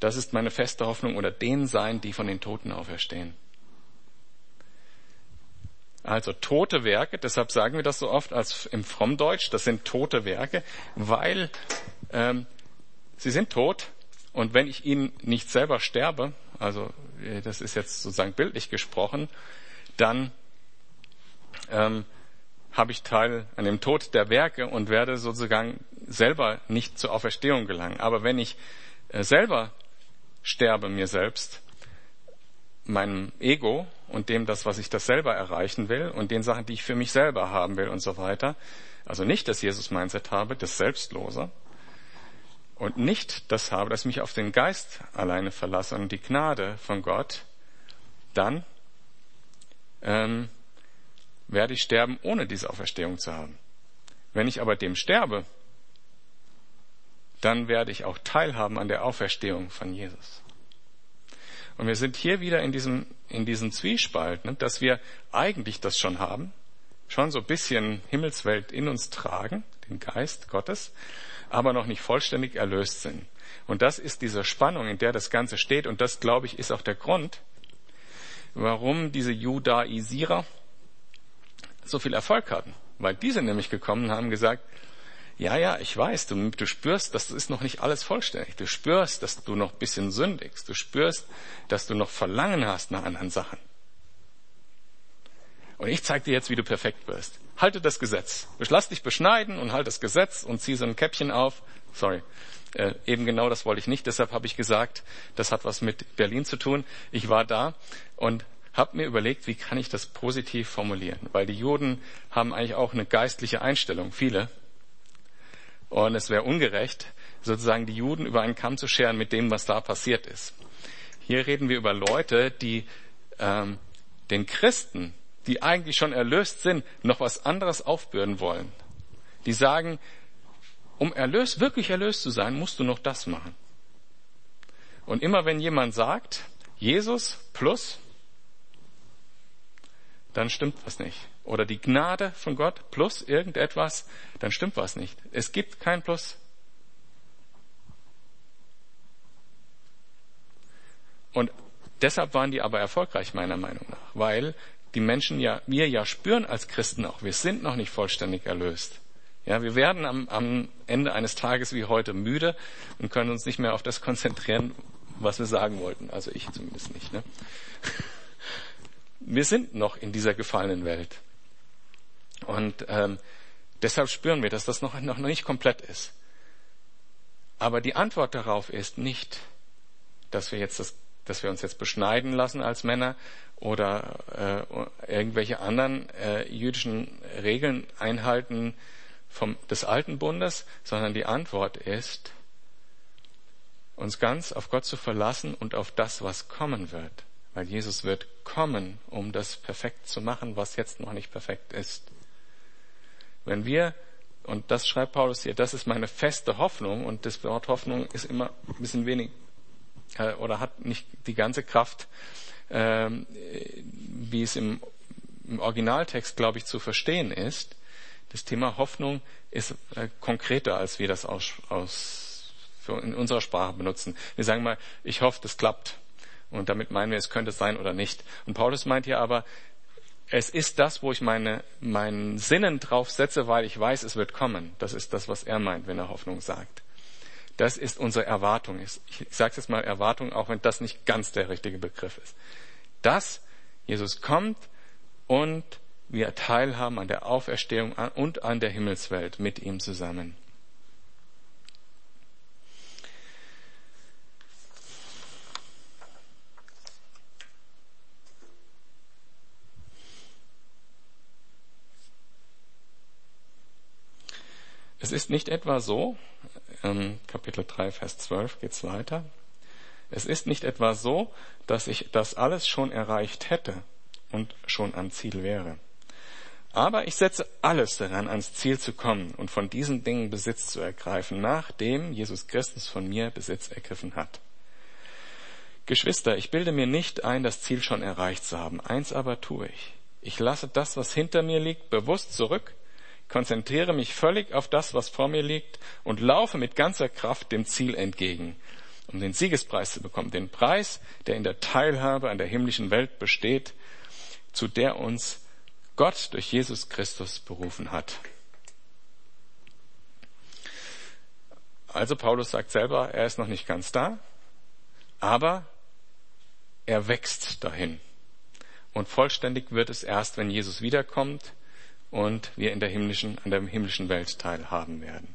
das ist meine feste Hoffnung, oder denen sein, die von den Toten auferstehen. Also tote Werke, deshalb sagen wir das so oft als im Frommdeutsch, das sind tote Werke, weil ähm, sie sind tot und wenn ich ihnen nicht selber sterbe, also äh, das ist jetzt sozusagen bildlich gesprochen, dann ähm, habe ich Teil an dem Tod der Werke und werde sozusagen selber nicht zur Auferstehung gelangen. Aber wenn ich äh, selber sterbe mir selbst, meinem Ego und dem das, was ich das selber erreichen will und den Sachen, die ich für mich selber haben will und so weiter. Also nicht das Jesus-Mindset habe, das Selbstlose. Und nicht das habe, dass ich mich auf den Geist alleine verlasse und die Gnade von Gott, dann ähm, werde ich sterben, ohne diese Auferstehung zu haben. Wenn ich aber dem sterbe, dann werde ich auch teilhaben an der Auferstehung von Jesus. Und wir sind hier wieder in diesem, in diesem Zwiespalt, ne, dass wir eigentlich das schon haben, schon so ein bisschen Himmelswelt in uns tragen, den Geist Gottes, aber noch nicht vollständig erlöst sind. Und das ist diese Spannung, in der das Ganze steht. Und das, glaube ich, ist auch der Grund, warum diese Judaisierer so viel Erfolg hatten. Weil diese nämlich gekommen und haben gesagt, ja, ja, ich weiß, du, du spürst, das ist noch nicht alles vollständig. Du spürst, dass du noch ein bisschen sündigst. Du spürst, dass du noch Verlangen hast nach anderen Sachen. Und ich zeige dir jetzt, wie du perfekt wirst. Halte das Gesetz. Lass dich beschneiden und halt das Gesetz und zieh so ein Käppchen auf. Sorry. Äh, eben genau das wollte ich nicht. Deshalb habe ich gesagt, das hat was mit Berlin zu tun. Ich war da und habe mir überlegt, wie kann ich das positiv formulieren. Weil die Juden haben eigentlich auch eine geistliche Einstellung, viele. Und es wäre ungerecht, sozusagen die Juden über einen Kamm zu scheren mit dem, was da passiert ist. Hier reden wir über Leute, die ähm, den Christen, die eigentlich schon erlöst sind, noch was anderes aufbürden wollen. Die sagen, um erlöst, wirklich erlöst zu sein, musst du noch das machen. Und immer wenn jemand sagt, Jesus plus, dann stimmt was nicht oder die Gnade von Gott plus irgendetwas, dann stimmt was nicht. Es gibt kein Plus. Und deshalb waren die aber erfolgreich meiner Meinung nach, weil die Menschen ja, wir ja spüren als Christen auch, wir sind noch nicht vollständig erlöst. Ja, wir werden am, am Ende eines Tages wie heute müde und können uns nicht mehr auf das konzentrieren, was wir sagen wollten. Also ich zumindest nicht. Ne? [laughs] Wir sind noch in dieser gefallenen Welt. Und ähm, deshalb spüren wir, dass das noch, noch nicht komplett ist. Aber die Antwort darauf ist nicht, dass wir jetzt das, dass wir uns jetzt beschneiden lassen als Männer oder äh, irgendwelche anderen äh, jüdischen Regeln einhalten vom, des alten Bundes, sondern die Antwort ist, uns ganz auf Gott zu verlassen und auf das, was kommen wird. Weil Jesus wird kommen, um das perfekt zu machen, was jetzt noch nicht perfekt ist. Wenn wir, und das schreibt Paulus hier, das ist meine feste Hoffnung, und das Wort Hoffnung ist immer ein bisschen wenig, äh, oder hat nicht die ganze Kraft, äh, wie es im, im Originaltext, glaube ich, zu verstehen ist. Das Thema Hoffnung ist äh, konkreter, als wir das aus, aus, in unserer Sprache benutzen. Wir sagen mal, ich hoffe, das klappt. Und damit meinen wir, es könnte sein oder nicht. Und Paulus meint hier aber, es ist das, wo ich meine, meinen Sinnen drauf setze, weil ich weiß, es wird kommen. Das ist das, was er meint, wenn er Hoffnung sagt. Das ist unsere Erwartung. Ich sage jetzt mal Erwartung, auch wenn das nicht ganz der richtige Begriff ist. Dass Jesus kommt und wir teilhaben an der Auferstehung und an der Himmelswelt mit ihm zusammen. Es ist nicht etwa so, ähm, Kapitel 3, Vers 12 geht's weiter. Es ist nicht etwa so, dass ich das alles schon erreicht hätte und schon am Ziel wäre. Aber ich setze alles daran, ans Ziel zu kommen und von diesen Dingen Besitz zu ergreifen, nachdem Jesus Christus von mir Besitz ergriffen hat. Geschwister, ich bilde mir nicht ein, das Ziel schon erreicht zu haben. Eins aber tue ich. Ich lasse das, was hinter mir liegt, bewusst zurück konzentriere mich völlig auf das, was vor mir liegt und laufe mit ganzer Kraft dem Ziel entgegen, um den Siegespreis zu bekommen, den Preis, der in der Teilhabe an der himmlischen Welt besteht, zu der uns Gott durch Jesus Christus berufen hat. Also Paulus sagt selber, er ist noch nicht ganz da, aber er wächst dahin. Und vollständig wird es erst, wenn Jesus wiederkommt und wir in der himmlischen, an der himmlischen Welt teilhaben werden.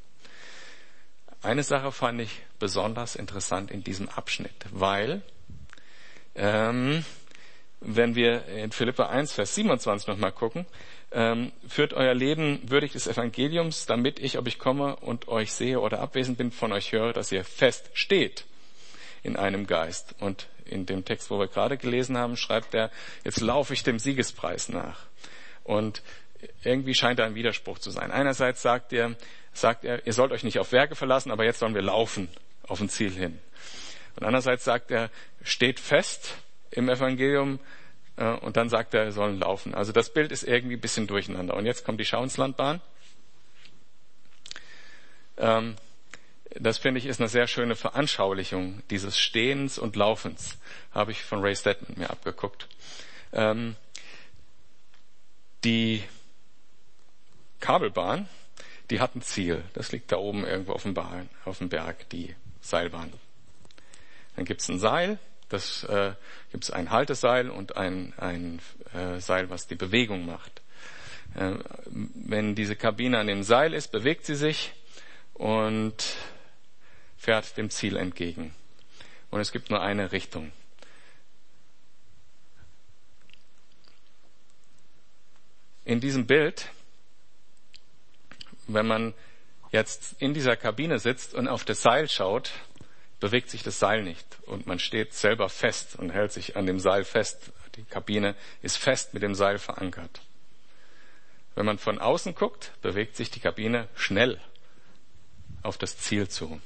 Eine Sache fand ich besonders interessant in diesem Abschnitt, weil ähm, wenn wir in Philippa 1, Vers 27 nochmal gucken, ähm, führt euer Leben würdig des Evangeliums, damit ich, ob ich komme und euch sehe oder abwesend bin, von euch höre, dass ihr fest steht in einem Geist. Und in dem Text, wo wir gerade gelesen haben, schreibt er, jetzt laufe ich dem Siegespreis nach. Und irgendwie scheint da ein Widerspruch zu sein. Einerseits sagt er, sagt er, ihr sollt euch nicht auf Werke verlassen, aber jetzt sollen wir laufen auf ein Ziel hin. Und andererseits sagt er, steht fest im Evangelium, äh, und dann sagt er, wir sollen laufen. Also das Bild ist irgendwie ein bisschen durcheinander. Und jetzt kommt die Schauenslandbahn. Ähm, das finde ich ist eine sehr schöne Veranschaulichung dieses Stehens und Laufens. Habe ich von Ray Stedman mir abgeguckt. Ähm, die Kabelbahn, die hat ein Ziel. Das liegt da oben irgendwo auf dem, Bahn, auf dem Berg, die Seilbahn. Dann gibt es ein Seil, das äh, gibt es ein Halteseil und ein, ein äh, Seil, was die Bewegung macht. Äh, wenn diese Kabine an dem Seil ist, bewegt sie sich und fährt dem Ziel entgegen. Und es gibt nur eine Richtung. In diesem Bild, wenn man jetzt in dieser Kabine sitzt und auf das Seil schaut, bewegt sich das Seil nicht und man steht selber fest und hält sich an dem Seil fest. Die Kabine ist fest mit dem Seil verankert. Wenn man von außen guckt, bewegt sich die Kabine schnell auf das Ziel zu.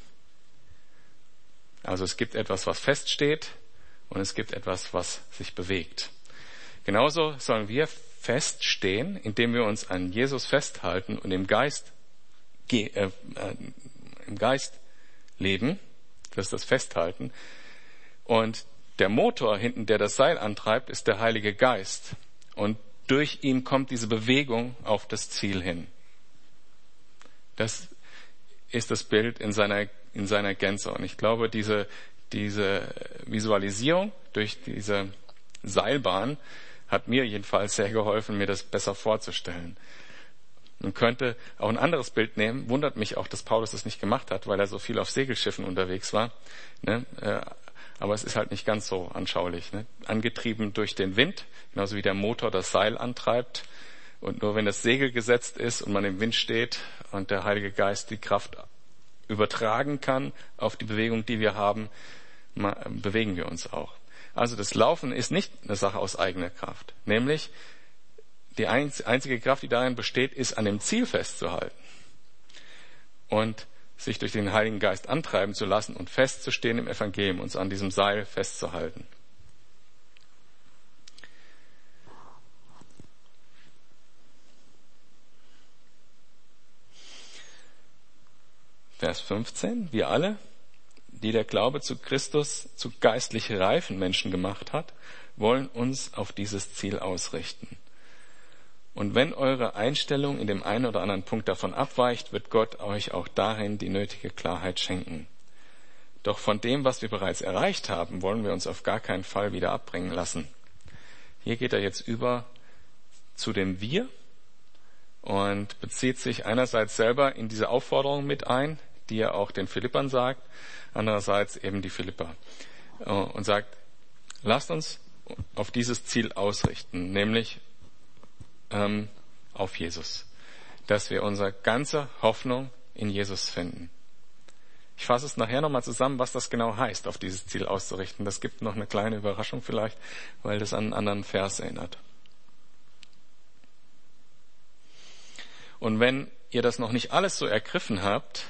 Also es gibt etwas, was feststeht und es gibt etwas, was sich bewegt. Genauso sollen wir feststehen, indem wir uns an Jesus festhalten und im Geist, äh, äh, im Geist leben das ist das Festhalten. Und der Motor hinten, der das Seil antreibt, ist der Heilige Geist. Und durch ihn kommt diese Bewegung auf das Ziel hin. Das ist das Bild in seiner, in seiner Gänze. Und ich glaube, diese, diese Visualisierung durch diese Seilbahn hat mir jedenfalls sehr geholfen, mir das besser vorzustellen. Man könnte auch ein anderes Bild nehmen. Wundert mich auch, dass Paulus das nicht gemacht hat, weil er so viel auf Segelschiffen unterwegs war. Ne? Äh, aber es ist halt nicht ganz so anschaulich. Ne? Angetrieben durch den Wind, genauso wie der Motor das Seil antreibt. Und nur wenn das Segel gesetzt ist und man im Wind steht und der Heilige Geist die Kraft übertragen kann auf die Bewegung, die wir haben, bewegen wir uns auch. Also das Laufen ist nicht eine Sache aus eigener Kraft. Nämlich, die einzige Kraft, die darin besteht, ist an dem Ziel festzuhalten und sich durch den Heiligen Geist antreiben zu lassen und festzustehen im Evangelium, uns an diesem Seil festzuhalten. Vers 15. Wir alle, die der Glaube zu Christus zu geistlich reifen Menschen gemacht hat, wollen uns auf dieses Ziel ausrichten. Und wenn eure Einstellung in dem einen oder anderen Punkt davon abweicht, wird Gott euch auch darin die nötige Klarheit schenken. Doch von dem, was wir bereits erreicht haben, wollen wir uns auf gar keinen Fall wieder abbringen lassen. Hier geht er jetzt über zu dem Wir und bezieht sich einerseits selber in diese Aufforderung mit ein, die er auch den Philippern sagt, andererseits eben die Philipper äh, und sagt, lasst uns auf dieses Ziel ausrichten, nämlich ähm, auf Jesus. Dass wir unsere ganze Hoffnung in Jesus finden. Ich fasse es nachher nochmal zusammen, was das genau heißt, auf dieses Ziel auszurichten. Das gibt noch eine kleine Überraschung vielleicht, weil das an einen anderen Vers erinnert. Und wenn ihr das noch nicht alles so ergriffen habt,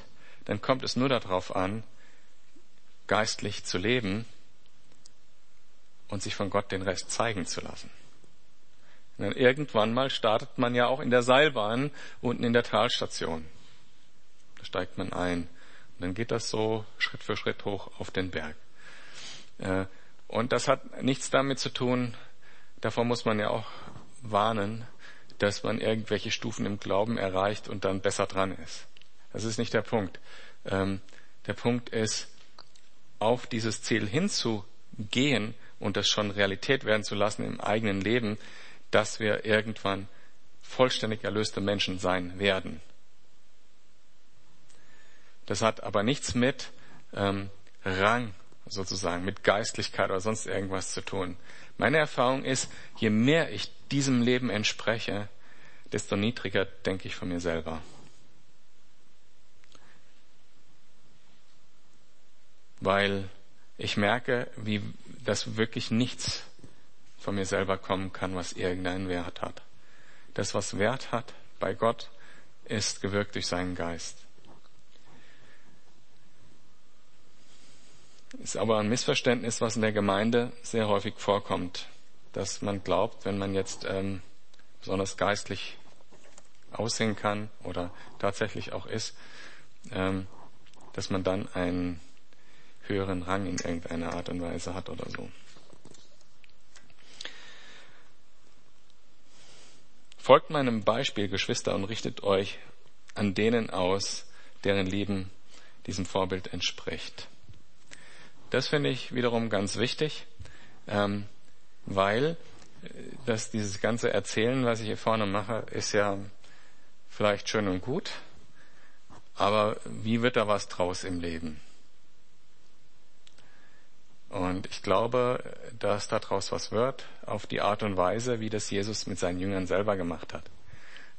dann kommt es nur darauf an, geistlich zu leben und sich von Gott den Rest zeigen zu lassen. Dann irgendwann mal startet man ja auch in der Seilbahn unten in der Talstation. Da steigt man ein. Und dann geht das so Schritt für Schritt hoch auf den Berg. Äh, und das hat nichts damit zu tun, davor muss man ja auch warnen, dass man irgendwelche Stufen im Glauben erreicht und dann besser dran ist. Das ist nicht der Punkt. Ähm, der Punkt ist, auf dieses Ziel hinzugehen und das schon Realität werden zu lassen im eigenen Leben, dass wir irgendwann vollständig erlöste Menschen sein werden. Das hat aber nichts mit ähm, Rang sozusagen, mit Geistlichkeit oder sonst irgendwas zu tun. Meine Erfahrung ist, je mehr ich diesem Leben entspreche, desto niedriger denke ich von mir selber. Weil ich merke, wie das wirklich nichts von mir selber kommen kann, was irgendeinen Wert hat. Das, was Wert hat bei Gott, ist gewirkt durch seinen Geist. Ist aber ein Missverständnis, was in der Gemeinde sehr häufig vorkommt, dass man glaubt, wenn man jetzt ähm, besonders geistlich aussehen kann oder tatsächlich auch ist, ähm, dass man dann einen höheren Rang in irgendeiner Art und Weise hat oder so. Folgt meinem Beispiel, Geschwister, und richtet euch an denen aus, deren Leben diesem Vorbild entspricht. Das finde ich wiederum ganz wichtig, ähm, weil äh, das, dieses ganze Erzählen, was ich hier vorne mache, ist ja vielleicht schön und gut, aber wie wird da was draus im Leben? Und ich glaube, dass daraus was wird, auf die Art und Weise, wie das Jesus mit seinen Jüngern selber gemacht hat.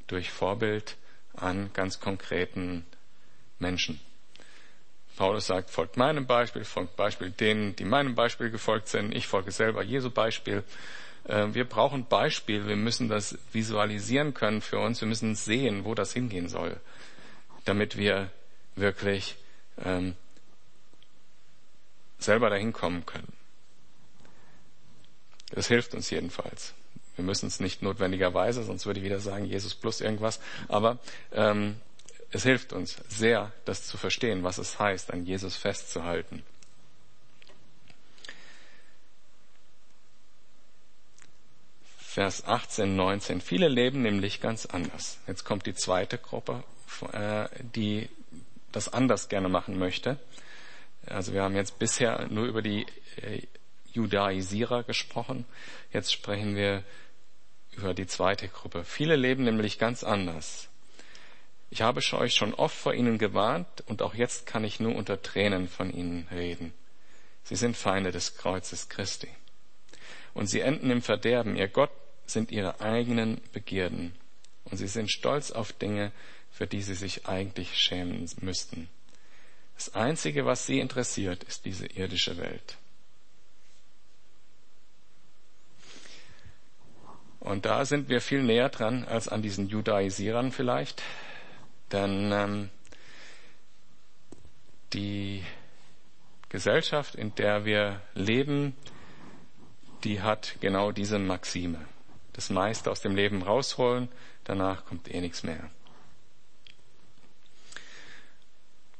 Durch Vorbild an ganz konkreten Menschen. Paulus sagt, folgt meinem Beispiel, folgt Beispiel denen, die meinem Beispiel gefolgt sind. Ich folge selber Jesu Beispiel. Äh, wir brauchen Beispiel. Wir müssen das visualisieren können für uns. Wir müssen sehen, wo das hingehen soll, damit wir wirklich ähm, selber dahin kommen können. Das hilft uns jedenfalls. Wir müssen es nicht notwendigerweise, sonst würde ich wieder sagen, Jesus plus irgendwas. Aber ähm, es hilft uns sehr, das zu verstehen, was es heißt, an Jesus festzuhalten. Vers 18, 19. Viele leben nämlich ganz anders. Jetzt kommt die zweite Gruppe, äh, die das anders gerne machen möchte. Also wir haben jetzt bisher nur über die äh, Judaisierer gesprochen. Jetzt sprechen wir über die zweite Gruppe. Viele leben nämlich ganz anders. Ich habe euch schon oft vor ihnen gewarnt und auch jetzt kann ich nur unter Tränen von ihnen reden. Sie sind Feinde des Kreuzes Christi. Und sie enden im Verderben. Ihr Gott sind ihre eigenen Begierden. Und sie sind stolz auf Dinge, für die sie sich eigentlich schämen müssten. Das Einzige, was sie interessiert, ist diese irdische Welt. Und da sind wir viel näher dran als an diesen Judaisierern vielleicht. Denn ähm, die Gesellschaft, in der wir leben, die hat genau diese Maxime. Das meiste aus dem Leben rausholen, danach kommt eh nichts mehr.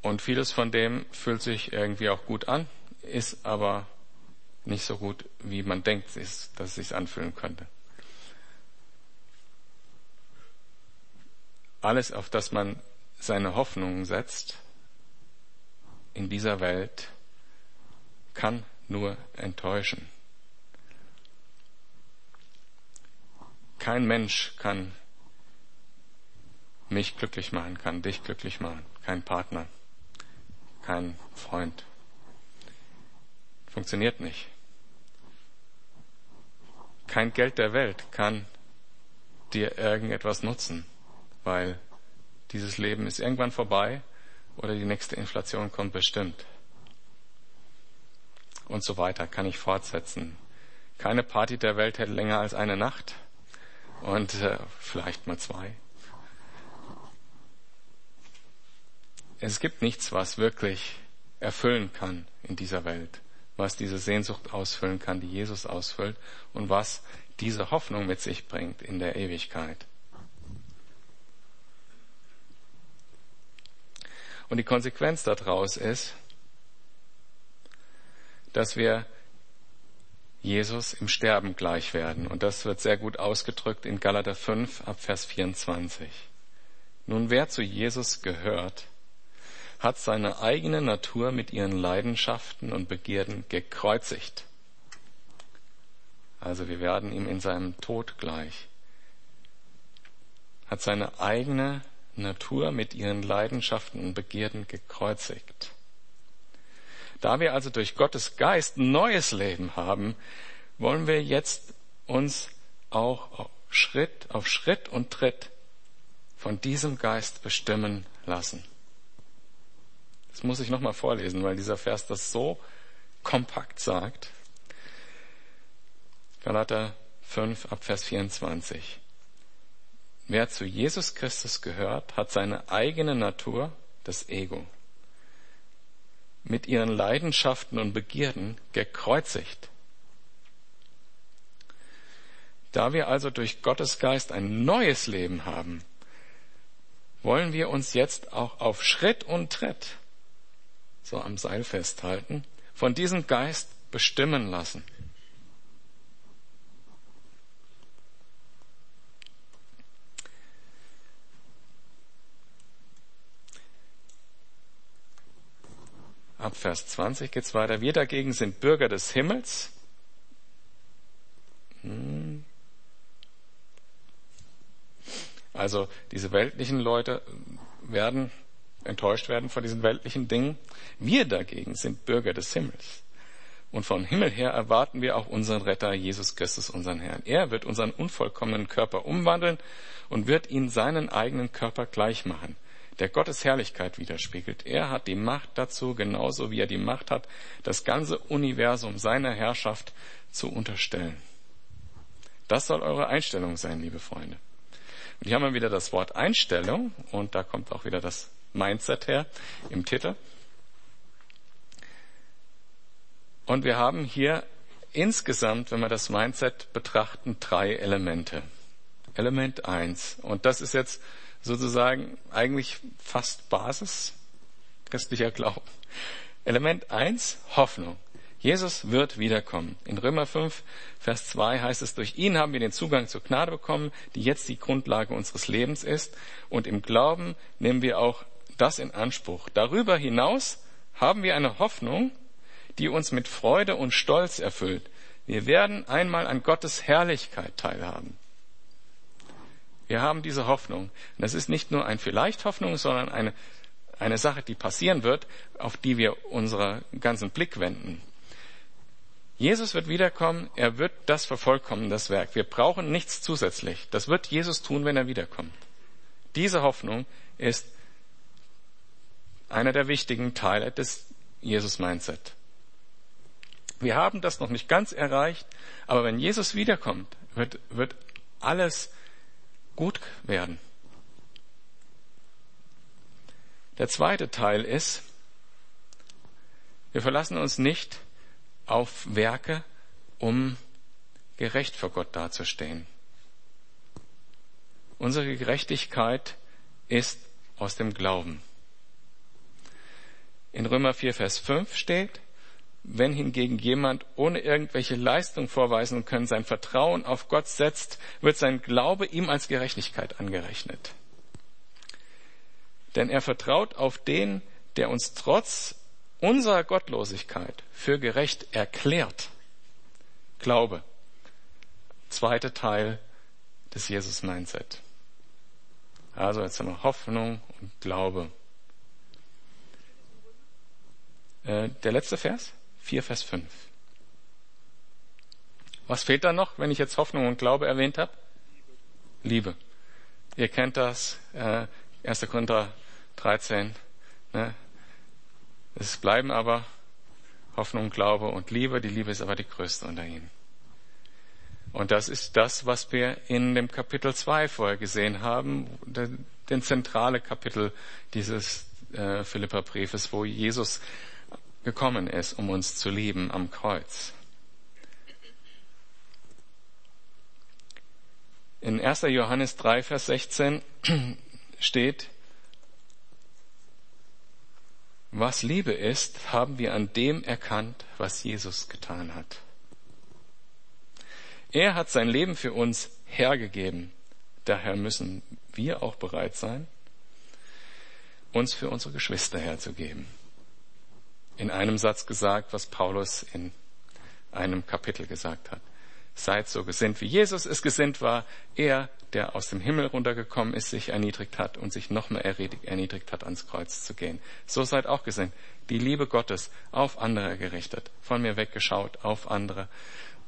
Und vieles von dem fühlt sich irgendwie auch gut an, ist aber nicht so gut, wie man denkt, dass es sich anfühlen könnte. alles, auf das man seine Hoffnungen setzt, in dieser Welt, kann nur enttäuschen. Kein Mensch kann mich glücklich machen, kann dich glücklich machen, kein Partner, kein Freund. Funktioniert nicht. Kein Geld der Welt kann dir irgendetwas nutzen weil dieses Leben ist irgendwann vorbei oder die nächste Inflation kommt bestimmt. Und so weiter kann ich fortsetzen. Keine Party der Welt hält länger als eine Nacht und äh, vielleicht mal zwei. Es gibt nichts, was wirklich erfüllen kann in dieser Welt, was diese Sehnsucht ausfüllen kann, die Jesus ausfüllt und was diese Hoffnung mit sich bringt in der Ewigkeit. Und die Konsequenz daraus ist, dass wir Jesus im Sterben gleich werden. Und das wird sehr gut ausgedrückt in Galater 5 ab Vers 24. Nun, wer zu Jesus gehört, hat seine eigene Natur mit ihren Leidenschaften und Begierden gekreuzigt. Also wir werden ihm in seinem Tod gleich. Hat seine eigene Natur mit ihren Leidenschaften und Begierden gekreuzigt. Da wir also durch Gottes Geist neues Leben haben, wollen wir jetzt uns auch Schritt auf Schritt und Tritt von diesem Geist bestimmen lassen. Das muss ich nochmal vorlesen, weil dieser Vers das so kompakt sagt. Galater 5 ab Vers 24. Wer zu Jesus Christus gehört, hat seine eigene Natur, das Ego, mit ihren Leidenschaften und Begierden gekreuzigt. Da wir also durch Gottes Geist ein neues Leben haben, wollen wir uns jetzt auch auf Schritt und Tritt, so am Seil festhalten, von diesem Geist bestimmen lassen. Ab Vers 20 geht's weiter. Wir dagegen sind Bürger des Himmels. Hm. Also diese weltlichen Leute werden enttäuscht werden von diesen weltlichen Dingen. Wir dagegen sind Bürger des Himmels. Und vom Himmel her erwarten wir auch unseren Retter Jesus Christus, unseren Herrn. Er wird unseren unvollkommenen Körper umwandeln und wird ihn seinen eigenen Körper gleich machen der Gottes Herrlichkeit widerspiegelt. Er hat die Macht dazu, genauso wie er die Macht hat, das ganze Universum seiner Herrschaft zu unterstellen. Das soll eure Einstellung sein, liebe Freunde. Und hier haben wir wieder das Wort Einstellung und da kommt auch wieder das Mindset her im Titel. Und wir haben hier insgesamt, wenn wir das Mindset betrachten, drei Elemente. Element eins Und das ist jetzt sozusagen eigentlich fast Basis christlicher Glauben. Element eins Hoffnung. Jesus wird wiederkommen. In Römer 5, Vers 2 heißt es, durch ihn haben wir den Zugang zur Gnade bekommen, die jetzt die Grundlage unseres Lebens ist. Und im Glauben nehmen wir auch das in Anspruch. Darüber hinaus haben wir eine Hoffnung, die uns mit Freude und Stolz erfüllt. Wir werden einmal an Gottes Herrlichkeit teilhaben. Wir haben diese Hoffnung. Das ist nicht nur ein vielleicht Hoffnung, sondern eine, eine Sache, die passieren wird, auf die wir unseren ganzen Blick wenden. Jesus wird wiederkommen, er wird das vervollkommen, das Werk. Wir brauchen nichts zusätzlich. Das wird Jesus tun, wenn er wiederkommt. Diese Hoffnung ist einer der wichtigen Teile des Jesus-Mindset. Wir haben das noch nicht ganz erreicht, aber wenn Jesus wiederkommt, wird, wird alles gut werden. Der zweite Teil ist, wir verlassen uns nicht auf Werke, um gerecht vor Gott dazustehen. Unsere Gerechtigkeit ist aus dem Glauben. In Römer 4, Vers 5 steht, wenn hingegen jemand ohne irgendwelche Leistung vorweisen können sein Vertrauen auf Gott setzt, wird sein Glaube ihm als Gerechtigkeit angerechnet. Denn er vertraut auf den, der uns trotz unserer Gottlosigkeit für gerecht erklärt. Glaube. Zweiter Teil des Jesus-Mindset. Also jetzt haben wir Hoffnung und Glaube. Äh, der letzte Vers? 4, Vers 5. Was fehlt da noch, wenn ich jetzt Hoffnung und Glaube erwähnt habe? Liebe. Ihr kennt das, äh, 1. Korinther 13. Ne? Es bleiben aber Hoffnung, Glaube und Liebe. Die Liebe ist aber die größte unter ihnen. Und das ist das, was wir in dem Kapitel 2 vorher gesehen haben, den zentrale Kapitel dieses äh, Philipperbriefes, wo Jesus gekommen ist, um uns zu lieben am Kreuz. In 1. Johannes 3, Vers 16 [clears throat] steht, was Liebe ist, haben wir an dem erkannt, was Jesus getan hat. Er hat sein Leben für uns hergegeben. Daher müssen wir auch bereit sein, uns für unsere Geschwister herzugeben. In einem Satz gesagt, was Paulus in einem Kapitel gesagt hat. Seid so gesinnt, wie Jesus es gesinnt war. Er, der aus dem Himmel runtergekommen ist, sich erniedrigt hat und sich noch mehr erniedrigt hat, ans Kreuz zu gehen. So seid auch gesinnt. Die Liebe Gottes auf andere gerichtet. Von mir weggeschaut auf andere.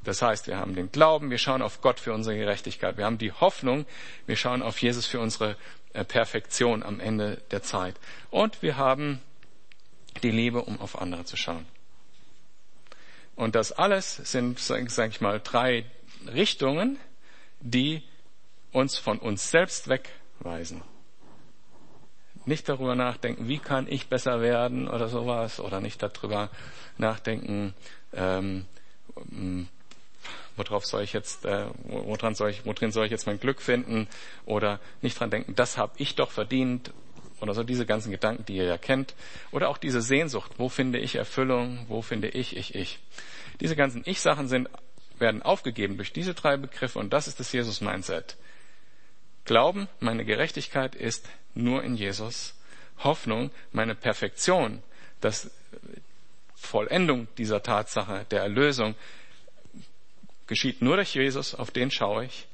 Das heißt, wir haben den Glauben, wir schauen auf Gott für unsere Gerechtigkeit. Wir haben die Hoffnung, wir schauen auf Jesus für unsere äh, Perfektion am Ende der Zeit. Und wir haben die Liebe, um auf andere zu schauen. Und das alles sind, sage ich mal, drei Richtungen, die uns von uns selbst wegweisen. Nicht darüber nachdenken, wie kann ich besser werden oder sowas, oder nicht darüber nachdenken, ähm, worauf soll ich jetzt, äh, woran soll ich, worin soll ich jetzt mein Glück finden, oder nicht dran denken, das habe ich doch verdient, oder so diese ganzen Gedanken, die ihr ja kennt, oder auch diese Sehnsucht, wo finde ich Erfüllung, wo finde ich, ich, ich. Diese ganzen Ich-Sachen sind, werden aufgegeben durch diese drei Begriffe und das ist das Jesus-Mindset. Glauben, meine Gerechtigkeit ist nur in Jesus. Hoffnung, meine Perfektion, das Vollendung dieser Tatsache der Erlösung geschieht nur durch Jesus, auf den schaue ich.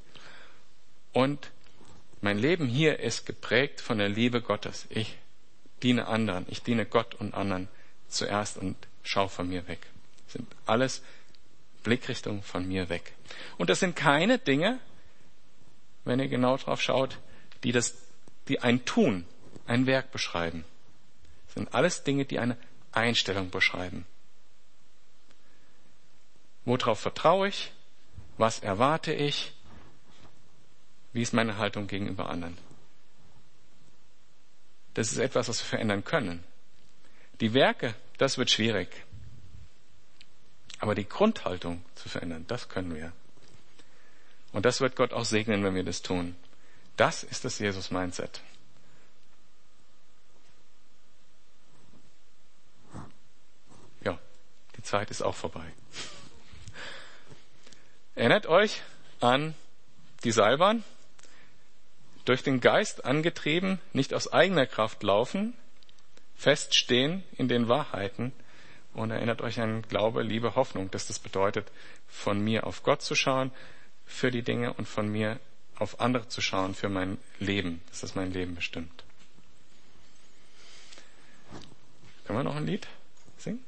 Und mein Leben hier ist geprägt von der Liebe Gottes. Ich diene anderen, ich diene Gott und anderen zuerst und schaue von mir weg. Das sind alles Blickrichtungen von mir weg. Und das sind keine Dinge, wenn ihr genau drauf schaut, die das, die ein Tun, ein Werk beschreiben. Das sind alles Dinge, die eine Einstellung beschreiben. Worauf vertraue ich? Was erwarte ich? Wie ist meine Haltung gegenüber anderen? Das ist etwas, was wir verändern können. Die Werke, das wird schwierig. Aber die Grundhaltung zu verändern, das können wir. Und das wird Gott auch segnen, wenn wir das tun. Das ist das Jesus-Mindset. Ja, die Zeit ist auch vorbei. Erinnert euch an die Seilbahn? Durch den Geist angetrieben, nicht aus eigener Kraft laufen, feststehen in den Wahrheiten und erinnert euch an Glaube, Liebe, Hoffnung, dass das bedeutet, von mir auf Gott zu schauen für die Dinge und von mir auf andere zu schauen für mein Leben, dass das mein Leben bestimmt. Können wir noch ein Lied singen?